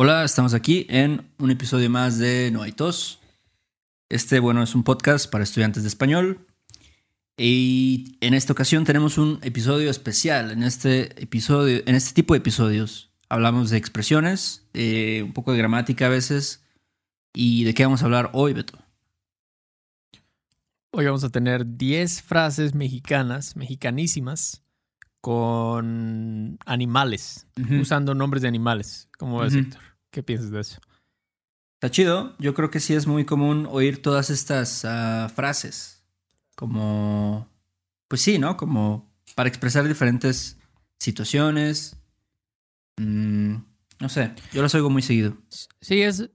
Hola, estamos aquí en un episodio más de No hay tos. Este, bueno, es un podcast para estudiantes de español. Y en esta ocasión tenemos un episodio especial. En este episodio, en este tipo de episodios, hablamos de expresiones, un poco de gramática a veces. ¿Y de qué vamos a hablar hoy, Beto? Hoy vamos a tener 10 frases mexicanas, mexicanísimas, con animales, usando nombres de animales. ¿Cómo ves, Ujú. Héctor? ¿Qué piensas de eso? Está chido. Yo creo que sí es muy común oír todas estas ah, frases. Como. Pues sí, ¿no? Como para expresar diferentes situaciones. Mm, no sé. Yo las oigo muy seguido. Sí, es,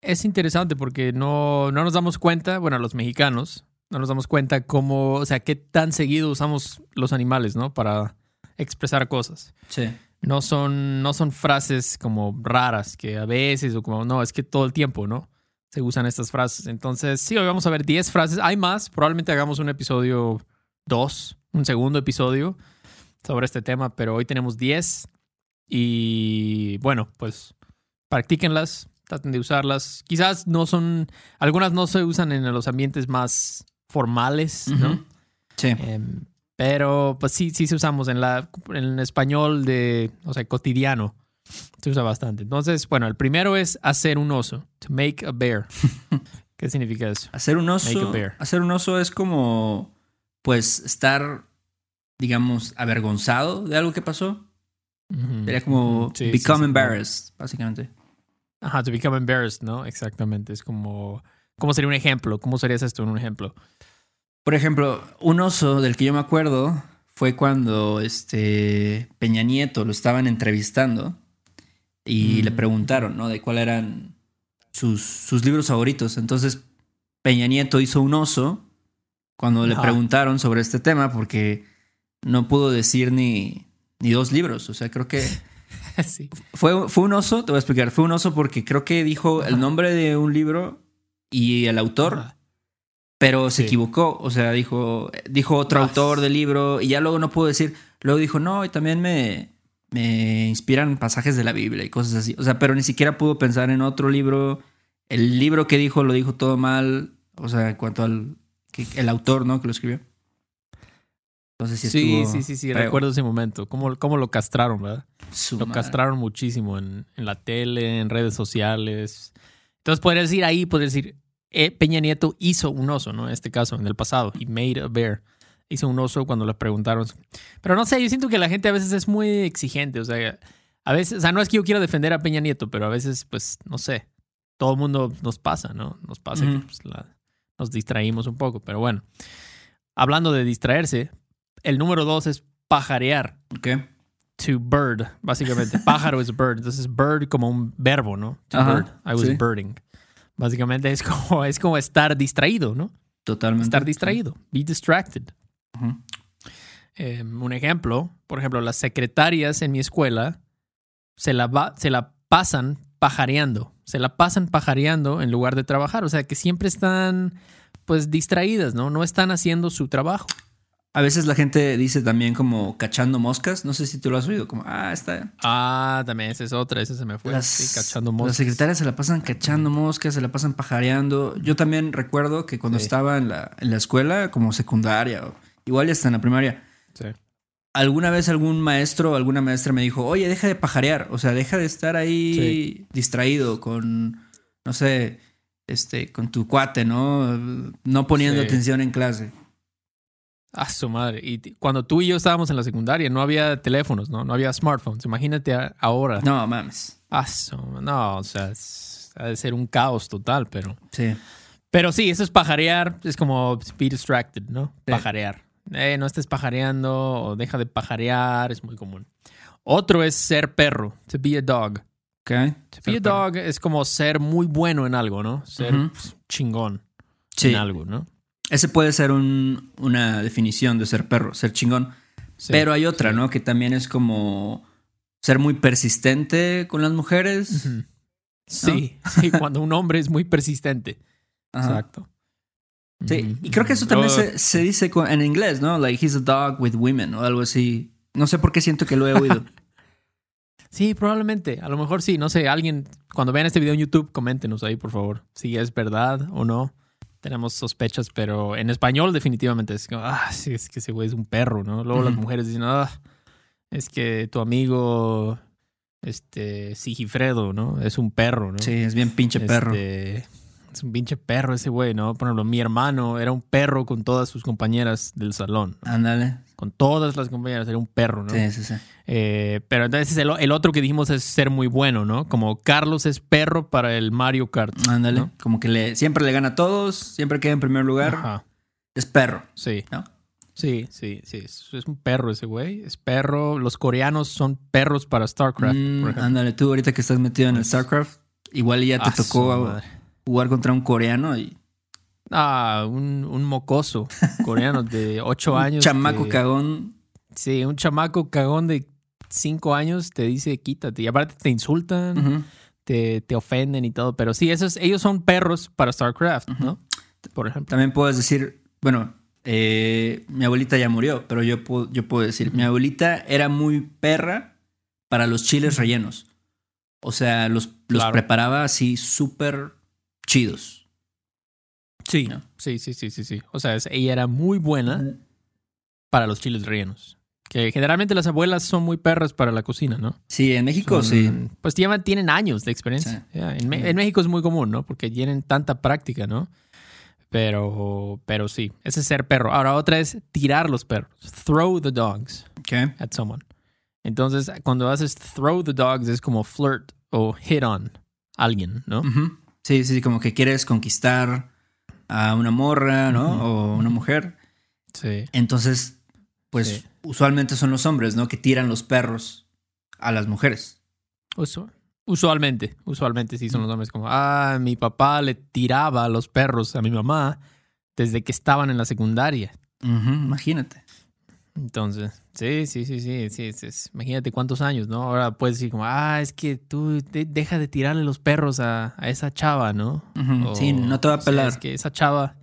es interesante porque no, no nos damos cuenta, bueno, los mexicanos, no nos damos cuenta cómo, o sea, qué tan seguido usamos los animales, ¿no? Para expresar cosas. Sí. No son, no son frases como raras que a veces o como, no, es que todo el tiempo, ¿no? Se usan estas frases. Entonces, sí, hoy vamos a ver 10 frases. Hay más, probablemente hagamos un episodio 2, un segundo episodio sobre este tema, pero hoy tenemos 10 y bueno, pues practíquenlas, traten de usarlas. Quizás no son, algunas no se usan en los ambientes más formales, ¿no? Sí. Em, pero pues sí, sí se usamos en la en español de, o sea, cotidiano. Se usa bastante. Entonces, bueno, el primero es hacer un oso. To make a bear. ¿Qué significa eso? Hacer un Make oso. a bear. Hacer un oso es como. Pues estar, digamos, avergonzado de algo que pasó. Ujú. Sería como. Sí, sí, become sí. embarrassed, básicamente. Ajá, to become embarrassed, ¿no? Exactamente. Es como, ¿cómo sería un ejemplo? ¿Cómo serías esto en un ejemplo? Por ejemplo, un oso del que yo me acuerdo fue cuando este Peña Nieto lo estaban entrevistando y Mm. le preguntaron, ¿no? De cuáles eran sus, sus libros favoritos. Entonces, Peña Nieto hizo un oso cuando le preguntaron sobre este tema porque no pudo decir ni, ni dos libros. O sea, creo que sí. fue, fue un oso, te voy a explicar, fue un oso porque creo que dijo el nombre de un libro y el autor. Ajá. Pero se Sí. equivocó, o sea, dijo, dijo otro autor del libro y ya luego no pudo decir, luego dijo, no, y también me, me inspiran pasajes de la Biblia y cosas así. O sea, pero ni siquiera pudo pensar en otro libro. El libro que dijo lo dijo todo mal, o sea, en cuanto al que- el autor, ¿no? Que lo escribió. Entonces sí Sí, sí, sí, sí, recuerdo ese momento. ¿Cómo, cómo lo castraron, verdad? Su Lo madre. castraron muchísimo en, en la tele, en redes sociales. Entonces podría decir ahí, podría decir, Peña Nieto hizo un oso, ¿no? En este caso, en el pasado. He made a bear. Hizo un oso cuando le preguntaron. Pero no sé, yo siento que la gente a veces es muy exigente. O sea, a veces, o sea, no es que yo quiera defender a Peña Nieto, pero a veces, pues, no sé. Todo el mundo nos pasa, ¿no? Nos pasa que Ujú. pues, la- nos distraímos un poco. Pero bueno, hablando de distraerse, el número dos es pajarear Ok. to bird, básicamente. Pájaro es bird. Entonces, bird como un verbo, ¿no? To Ajá, bird. I was sí. birding. Básicamente es como, es como estar distraído, ¿no? Totalmente. Estar distraído. Be distracted. Eh, un ejemplo, por ejemplo, las secretarias en mi escuela se la, va- se la pasan pajareando. Se la pasan pajareando en lugar de trabajar. O sea, que siempre están, pues, distraídas, ¿no? No están haciendo su trabajo. A veces la gente dice también como cachando moscas. No sé si tú lo has oído. Como, ah, está. Ah, también esa es otra. Esa se me fue. Las, Sí, cachando las moscas. secretarias se la pasan cachando moscas, se la pasan pajareando. Yo también recuerdo que cuando Sí. estaba en la, en la escuela, como secundaria, o igual ya hasta en la primaria, Sí. alguna vez algún maestro o alguna maestra me dijo, oye, deja de pajarear, o sea, deja de estar ahí distraído con, no sé, este, con tu cuate, ¿no? No poniendo atención en clase. A su madre. Y cuando tú y yo estábamos en la secundaria, no había teléfonos, ¿no? No había smartphones. Imagínate ahora. No, mames. A su- no, o sea, es- ha de ser un caos total, pero. Sí. Pero sí, eso es pajarear. Es como be distracted, ¿no? Sí. Pajarear. Eh, no estés pajareando o deja de pajarear. Es muy común. Otro es ser perro. To be a dog. Ok. To be a dog es como ser muy bueno en algo, ¿no? Ser pues, chingón Sí. en algo, ¿no? Ese puede ser un- una definición de ser perro, ser chingón. Sí. Pero hay otra, ¿no? Que también es como ser muy persistente con las mujeres. Sí, sí, cuando un hombre es muy persistente. Ajá. Exacto. Sí, y creo que eso también Oh, se, se dice en inglés, ¿no? Like he's a dog with women o algo así. No sé por qué siento que lo he oído. Sí, probablemente. A lo mejor sí. No sé, alguien, cuando vean este video en YouTube, coméntenos ahí, por favor, si es verdad o no. Tenemos sospechas, pero en español definitivamente es como, ah, sí, es que ese güey es un perro, ¿no? Luego las mujeres dicen, ah, es que tu amigo, este, Sigifredo, ¿no? Es un perro, ¿no? Sí, es bien pinche perro. Este, es un pinche perro ese güey, ¿no? Por ejemplo, mi hermano era un perro con todas sus compañeras del salón. ¿no? Con todas las compañeras, era un perro, ¿no? Sí, sí, sí. Eh, pero entonces el, el otro que dijimos es ser muy bueno, ¿no? Como Carlos es perro para el Mario Kart. Ándale. ¿no? Como que le, siempre le gana a todos, siempre queda en primer lugar. Ajá. Es perro, Sí. ¿no? Sí, sí, sí. Es, es un perro ese güey. Es perro. Los coreanos son perros para StarCraft, Mm, por ejemplo. ándale, tú ahorita que estás metido en el StarCraft, igual ya te Ah, tocó jugar contra un coreano y Ah, un, un mocoso coreano de 8 un años. chamaco que- cagón. Sí, un chamaco cagón de 5 años te dice quítate. Y aparte te insultan, te, te ofenden y todo. Pero sí, esos, ellos son perros para StarCraft, ¿no? Por ejemplo. También puedes decir, bueno, eh, mi abuelita ya murió, pero yo puedo, yo puedo decir, mi abuelita era muy perra para los chiles rellenos. O sea, los, los Claro. preparaba así súper chidos. Sí, ¿no? sí, sí, sí, sí, sí. O sea, ella era muy buena para los chiles rellenos. Que generalmente las abuelas son muy perras para la cocina, ¿no? Sí, en México Son- sí. Pues llevan, tienen años de experiencia. En, México es muy común, ¿no? Porque tienen tanta práctica, ¿no? Pero, pero sí, ese es ser perro. Ahora, otra es tirar los perros. Throw the dogs Ok. at someone. Entonces, cuando haces throw the dogs es como flirt o hit on alguien, ¿no? Sí, sí, como que quieres conquistar a una morra, ¿no? O una mujer. Sí. Entonces, pues Sí. usualmente son los hombres, ¿no? Que tiran los perros a las mujeres. Usu- Usualmente, usualmente sí son los hombres como, ah, mi papá le tiraba los perros a mi mamá desde que estaban en la secundaria. Imagínate. Entonces, sí, sí, sí, sí, sí, imagínate cuántos años, ¿no? Ahora puedes decir como, ah, es que tú de- deja de tirarle los perros a, a esa chava, ¿no? O, sí, no te va a o sea, pelar. es que esa chava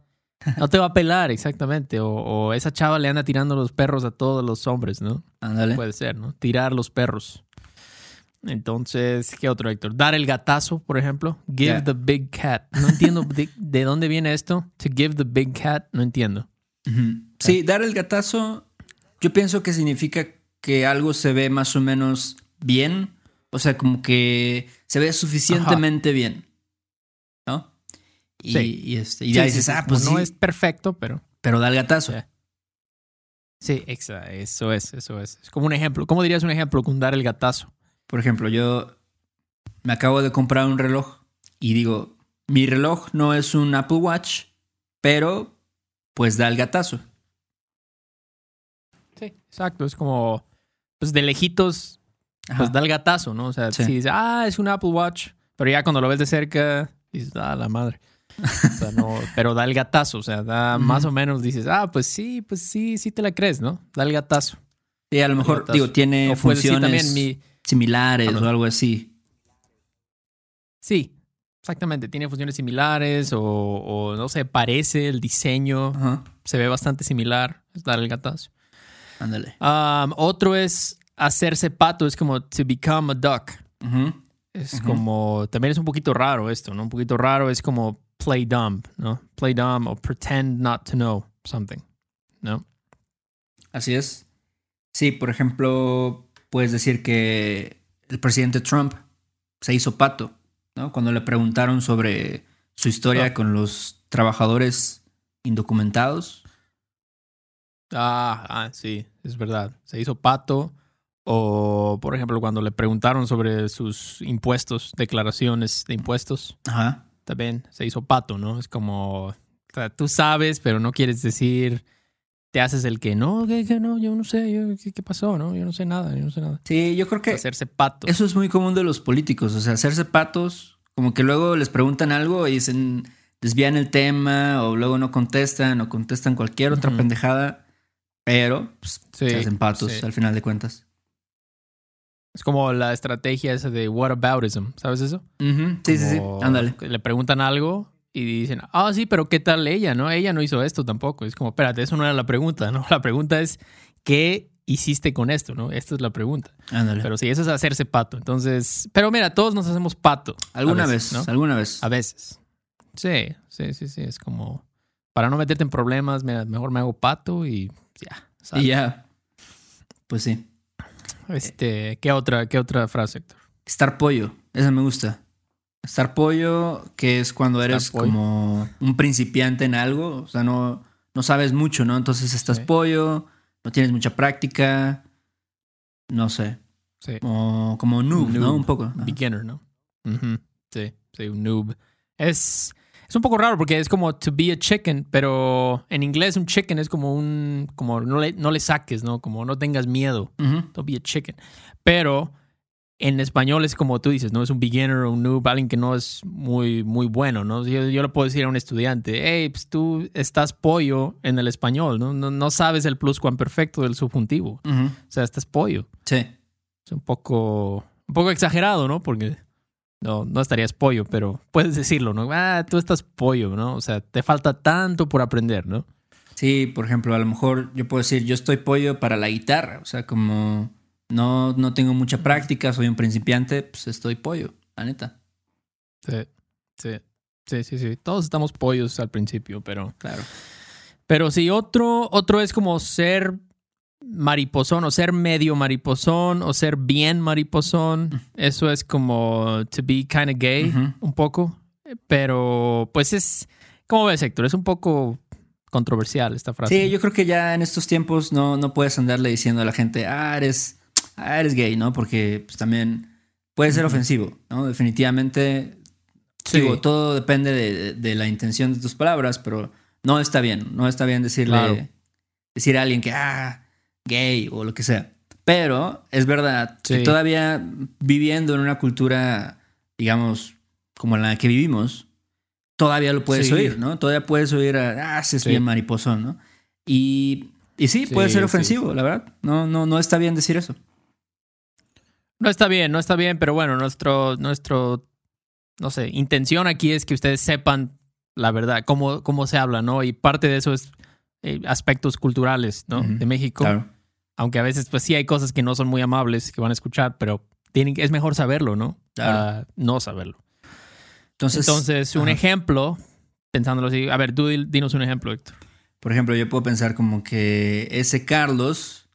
no te va a pelar, exactamente. O, o esa chava le anda tirando los perros a todos los hombres, ¿no? Ándale. Puede ser, ¿no? Tirar los perros. Entonces, ¿qué otro, Héctor? Dar el gatazo, por ejemplo. Give the big cat. No entiendo de, de dónde viene esto. To give the big cat, no entiendo. Sí, dar el gatazo, yo pienso que significa que algo se ve más o menos bien. O sea, como que se ve suficientemente bien. ¿No? Y, Sí. y este, y Sí, ya dices, sí, ah, pues no es perfecto, pero pero da el gatazo. Sí, exa- eso es, eso es. Es como un ejemplo. ¿Cómo dirías un ejemplo con dar el gatazo? Por ejemplo, yo me acabo de comprar un reloj y digo, mi reloj no es un Apple Watch, pero pues da el gatazo. Sí, exacto. Es como, pues de lejitos, Ajá. pues da el gatazo, ¿no? O sea, Sí. si dices, ah, es un Apple Watch, pero ya cuando lo ves de cerca, dices, ah, la madre. O sea, no, pero da el gatazo, o sea, da más o menos, dices, ah, pues sí, pues sí, sí te la crees, ¿no? Da el gatazo. Sí, a lo mejor, gatazo. digo, tiene O puedes decir funciones también mi, similares Ah, no. o algo así. Sí, exactamente. Tiene funciones similares o, o, no sé, parece el diseño, se ve bastante similar. Es dar el gatazo. Ándale. Um, otro es hacerse pato, es como to become a duck. Es como, también es un poquito raro esto, ¿no? Un poquito raro es como play dumb, ¿no? Play dumb o pretend not to know something, ¿no? Así es. Sí, por ejemplo, puedes decir que el presidente Trump se hizo pato, ¿no? Cuando le preguntaron sobre su historia Ah. con los trabajadores indocumentados. Ah, ah, sí, es verdad. Se hizo pato. O, por ejemplo, cuando le preguntaron sobre sus impuestos, declaraciones de impuestos, Ajá. también se hizo pato, ¿no? Es como, o sea, tú sabes, pero no quieres decir, te haces el que no, que, que no, yo no sé, yo- ¿qué, qué pasó? No, yo no sé nada, yo no sé nada. Sí, yo creo que Hacerse pato. eso es muy común de los políticos, o sea, hacerse patos, como que luego les preguntan algo y dicen, desvían el tema o luego no contestan o contestan cualquier otra pendejada, pero pues, Sí, se hacen patos sí. al final de cuentas. Es como la estrategia esa de whataboutism, ¿sabes eso? Sí, sí, sí, ándale. Le preguntan algo y dicen, ah, sí, pero ¿qué tal ella? No, ella no hizo esto tampoco. Es como, espérate, eso no era la pregunta, ¿no? La pregunta es, ¿qué hiciste con esto, ¿no? Esta es la pregunta. Ándale. Pero sí, eso es hacerse pato. Entonces, pero mira, todos nos hacemos pato. a alguna veces, vez, ¿no? alguna vez. A veces. Sí, sí, sí, sí. Es como, para no meterte en problemas, mira, mejor me hago pato y ya. sale. Y ya. Pues sí. Este, ¿qué otra, qué otra frase, Héctor? Estar pollo. Esa me gusta. Estar pollo, que es cuando Estar eres pollo. como un principiante en algo. O sea, no, no sabes mucho, ¿no? Entonces estás Sí. pollo, no tienes mucha práctica. No sé. Sí. Como, como noob, ¿no? Un poco. Ajá. Beginner, ¿no? Sí, sí, un noob. Es, es un poco raro porque es como to be a chicken, pero en inglés un chicken es como un, como no le, no le saques, ¿no? Como no tengas miedo. Ujú. Don't be a chicken. Pero en español es como tú dices, ¿no? Es un beginner o un noob, alguien que no es muy, muy bueno, ¿no? Yo, yo le puedo decir a un estudiante, hey, pues tú estás pollo en el español, ¿no? No, no sabes el pluscuamperfecto del subjuntivo. O sea, estás pollo. Sí. Es un poco, un poco exagerado, ¿no? Porque no, no estarías pollo, pero puedes decirlo, ¿no? Ah, tú estás pollo, ¿no? O sea, te falta tanto por aprender, ¿no? Sí, por ejemplo, a lo mejor yo puedo decir, yo estoy pollo para la guitarra. O sea, como no, no tengo mucha práctica, soy un principiante, pues estoy pollo, la neta. Sí, sí, sí, sí, sí. Todos estamos pollos al principio, pero... Claro. Pero sí, otro, otro es como ser mariposón o ser medio mariposón o ser bien mariposón. Eso es como to be kind of gay un poco. Pero pues es, ¿cómo ves, Héctor? Es un poco controversial esta frase. Sí, yo creo que ya en estos tiempos no, no puedes andarle diciendo a la gente, ah, eres, ah, eres gay, ¿no? Porque pues, también puede ser ofensivo, ¿no? Definitivamente, Sí. digo, todo depende de, de la intención de tus palabras, pero no está bien, no está bien decirle, Claro. decir a alguien que, ah, gay o lo que sea. Pero es verdad que todavía viviendo en una cultura, digamos, como la que vivimos, todavía lo puedes Sí. oír, ¿no? Todavía puedes oír a, ah, ese es Sí. bien mariposón, ¿no? Y, y sí, puede ser ofensivo, la verdad. No, no, no está bien decir eso. No está bien, no está bien, pero bueno, nuestro, nuestro, no sé, intención aquí es que ustedes sepan la verdad, cómo, cómo se habla, ¿no? Y parte de eso es eh, aspectos culturales, ¿no? De México. Claro. Aunque a veces, pues sí hay cosas que no son muy amables que van a escuchar, pero tienen, que- es mejor saberlo, ¿no? Claro. No saberlo. Entonces, Entonces, un ajá. ejemplo, pensándolo así, a ver, tú di- dinos un ejemplo, Héctor. por ejemplo, yo puedo pensar como que ese Carlos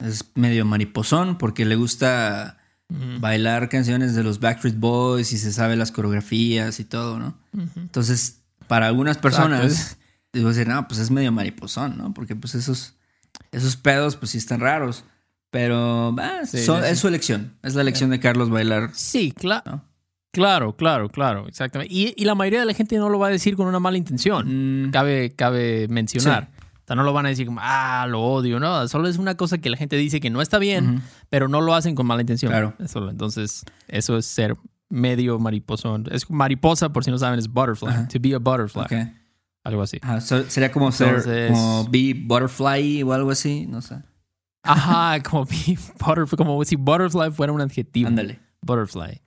es medio mariposón porque le gusta bailar canciones de los Backstreet Boys y se sabe las coreografías y todo, ¿no? Entonces, para algunas personas, Exacto. digo no, pues es medio mariposón, ¿no? Porque pues esos, esos pedos, pues sí están raros. Pero ah, Sí, son- sí, es su elección. Es la elección de Carlos bailar. Sí, claro. ¿no? Claro, claro, claro, exactamente. Y, y la mayoría de la gente no lo va a decir con una mala intención. Mm, Cabe, cabe mencionar. O sea, no lo van a decir como, ah, lo odio, no. Solo es una cosa que la gente dice que no está bien, pero no lo hacen con mala intención. Claro. Eso, entonces, eso es ser medio mariposón. Es mariposa, por si no saben, es butterfly. To be a butterfly. Algo así. Ajá, so- sería como ser como be butterfly o algo así, no sé. Ajá, como, be butterfly, como si butterfly fuera un adjetivo. Ándale. Butterfly.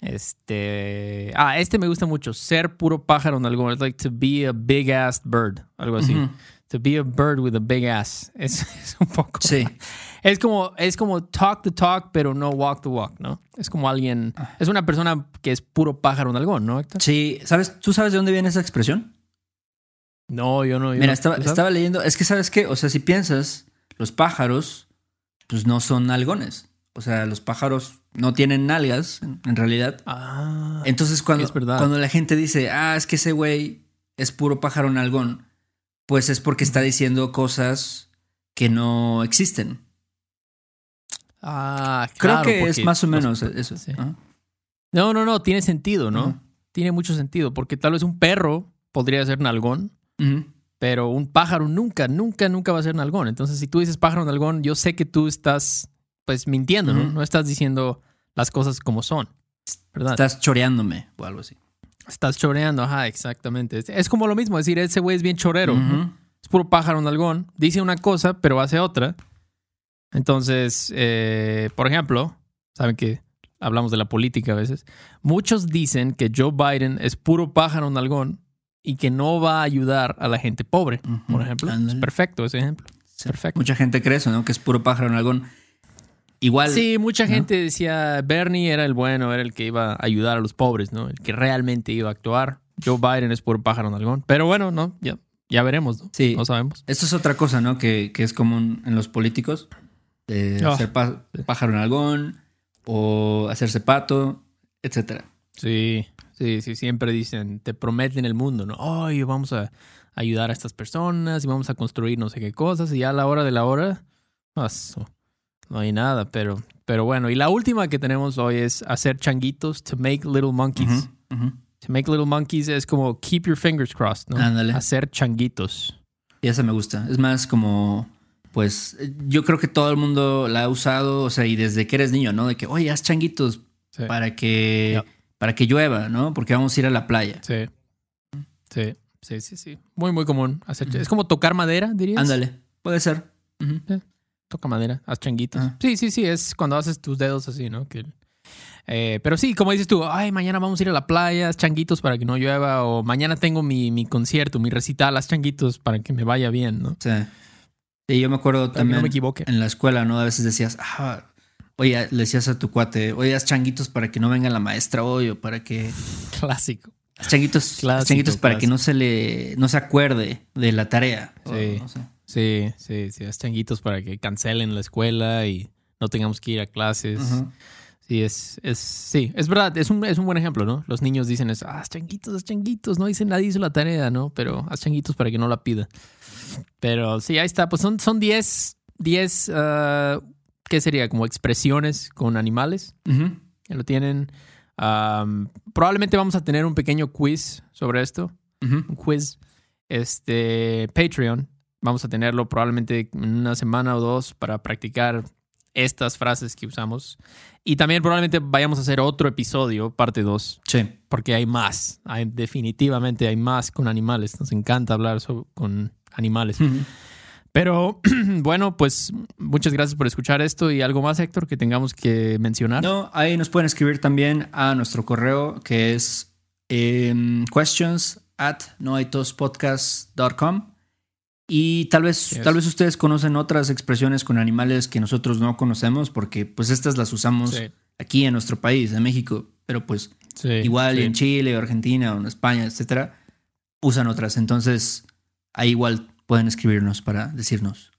Este. Ah, este me gusta mucho. Ser puro pájaro en algo. It's like to be a big ass bird. Algo así. To be a bird with a big ass. Es, es un poco. Sí. Es como, es como talk the talk, pero no walk the walk, ¿no? Es como alguien. Es una persona que es puro pájaro en algo, ¿no, Héctor? Sí, ¿sabes? ¿Tú sabes de dónde viene esa expresión? No, yo no. yo Mira, no. estaba, estaba leyendo, es que sabes qué, o sea, si piensas, los pájaros, pues no son algones. O sea, los pájaros no tienen nalgas, en, realidad. Ah. Entonces, cuando, es verdad. cuando la gente dice, ah, es que ese güey es puro pájaro nalgón, pues es porque está diciendo cosas que no existen. Ah, Creo claro, que es más o los- menos eso. sí. No, no, no, tiene sentido, ¿no? Tiene mucho sentido, porque tal vez un perro podría ser nalgón, Pero un pájaro nunca, nunca, nunca va a ser nalgón. Entonces, si tú dices pájaro nalgón, yo sé que tú estás, pues, mintiendo, ¿no? No estás diciendo las cosas como son, ¿verdad? Estás choreándome o algo así. Estás choreando, ajá, exactamente. Es, como lo mismo, decir, ese güey es bien chorero. Es puro pájaro nalgón. Dice una cosa, pero hace otra. Entonces, eh, por ejemplo, saben que hablamos de la política a veces. Muchos dicen que Joe Biden es puro pájaro nalgón y que no va a ayudar a la gente pobre, por ejemplo. Es perfecto ese ejemplo. Perfecto. Mucha gente cree eso, ¿no? Que es puro pájaro en algún. Igual. Sí, mucha ¿no? gente decía Bernie era el bueno, era el que iba a ayudar a los pobres, ¿no? El que realmente iba a actuar. Joe Biden es puro pájaro en algón. Pero bueno, no, ya, ya veremos, ¿no? Sí. No sabemos. Esto es otra cosa, ¿no? Que, que es común en los políticos. De Ah. ser pá- pájaro en algón o hacerse pato, etcétera. Sí, sí, sí, siempre dicen, te prometen el mundo, ¿no? Oye, vamos a ayudar a estas personas y vamos a construir no sé qué cosas y ya a la hora de la hora, paso, no hay nada, pero, pero bueno. Y la última que tenemos hoy es hacer changuitos, to make little monkeys. To make little monkeys es como keep your fingers crossed, ¿no? Ándale. Hacer changuitos. Y esa me gusta. Es más como, pues, yo creo que todo el mundo la ha usado, o sea, y desde que eres niño, ¿no? De que, oye, haz changuitos Sí. para que, Ya. Para que llueva, ¿no? Porque vamos a ir a la playa. Sí. Sí, sí, sí, sí. Muy, muy común. Hacer, Es como tocar madera, dirías. Ándale, puede ser. Toca madera, haz changuitos. Sí, sí, sí, es cuando haces tus dedos así, ¿no? Que, eh, pero sí, como dices tú, ay, mañana vamos a ir a la playa, haz changuitos para que no llueva, o mañana tengo mi, mi concierto, mi recital, haz changuitos para que me vaya bien, ¿no? Sí. Sí, yo me acuerdo Para que también no me equivoque. en la escuela, ¿no? A veces decías, ah, oye, le decías a tu cuate, oye, haz changuitos para que no venga la maestra hoy, o para que. Clásico. Haz changuitos, Clásico, changuitos para que no se le. no se acuerde de la tarea. o Sí. no sé. Sí, sí, sí, haz changuitos para que cancelen la escuela y no tengamos que ir a clases. Sí, es, es, sí, es verdad, es un, es un buen ejemplo, ¿no? Los niños dicen eso, ah, haz changuitos, haz changuitos, no dicen nadie hizo la tarea, ¿no? Pero haz changuitos para que no la pida. Pero sí, ahí está, pues son son 10, 10, ah, ¿qué sería? Como expresiones con animales, Ujú. que lo tienen. Am, probablemente vamos a tener un pequeño quiz sobre esto, Ujú. un quiz, este, Patreon. Vamos a tenerlo probablemente en una semana o dos para practicar estas frases que usamos. Y también probablemente vayamos a hacer otro episodio, parte 2, Sí. porque hay más. Hay, definitivamente hay más con animales. Nos encanta hablar con animales. Ujú. Pero bueno, pues muchas gracias por escuchar esto y algo más, Héctor, que tengamos que mencionar. No, ahí nos pueden escribir también a nuestro correo que es em, questions at noaitospodcast.com y tal vez, Yes. tal vez ustedes conocen otras expresiones con animales que nosotros no conocemos porque pues estas las usamos Sí, aquí en nuestro país, en México, pero pues sí, igual sí. en Chile o Argentina o en España, etcétera, usan otras. Entonces ahí igual pueden escribirnos para decirnos.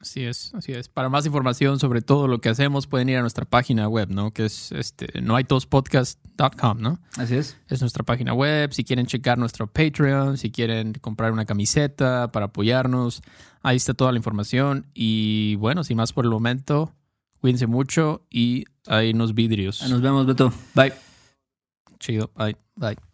Así es, así es. Para más información sobre todo lo que hacemos, pueden ir a nuestra página web, ¿no? Que es este, noaitospodcast.com, ¿no? Así es. Es nuestra página web. Si quieren checar nuestro Patreon, si quieren comprar una camiseta para apoyarnos, ahí está toda la información. Y bueno, sin más por el momento, cuídense mucho y hay unos vidrios. Nos vemos, Beto. Bye. Chido. Bye. Bye.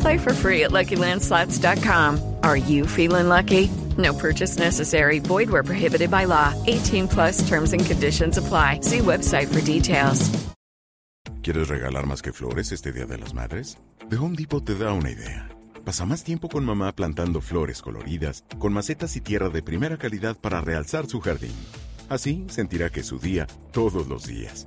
Play for free at LuckyLandSlots.com. Are you feeling lucky? No purchase necessary. Void where prohibited by law. 18 plus terms and conditions apply. See website for details. ¿Quieres regalar más que flores este Día de las Madres? The Home Depot te da una idea. Pasa más tiempo con mamá plantando flores coloridas, con macetas y tierra de primera calidad para realzar su jardín. Así sentirá que es su día todos los días.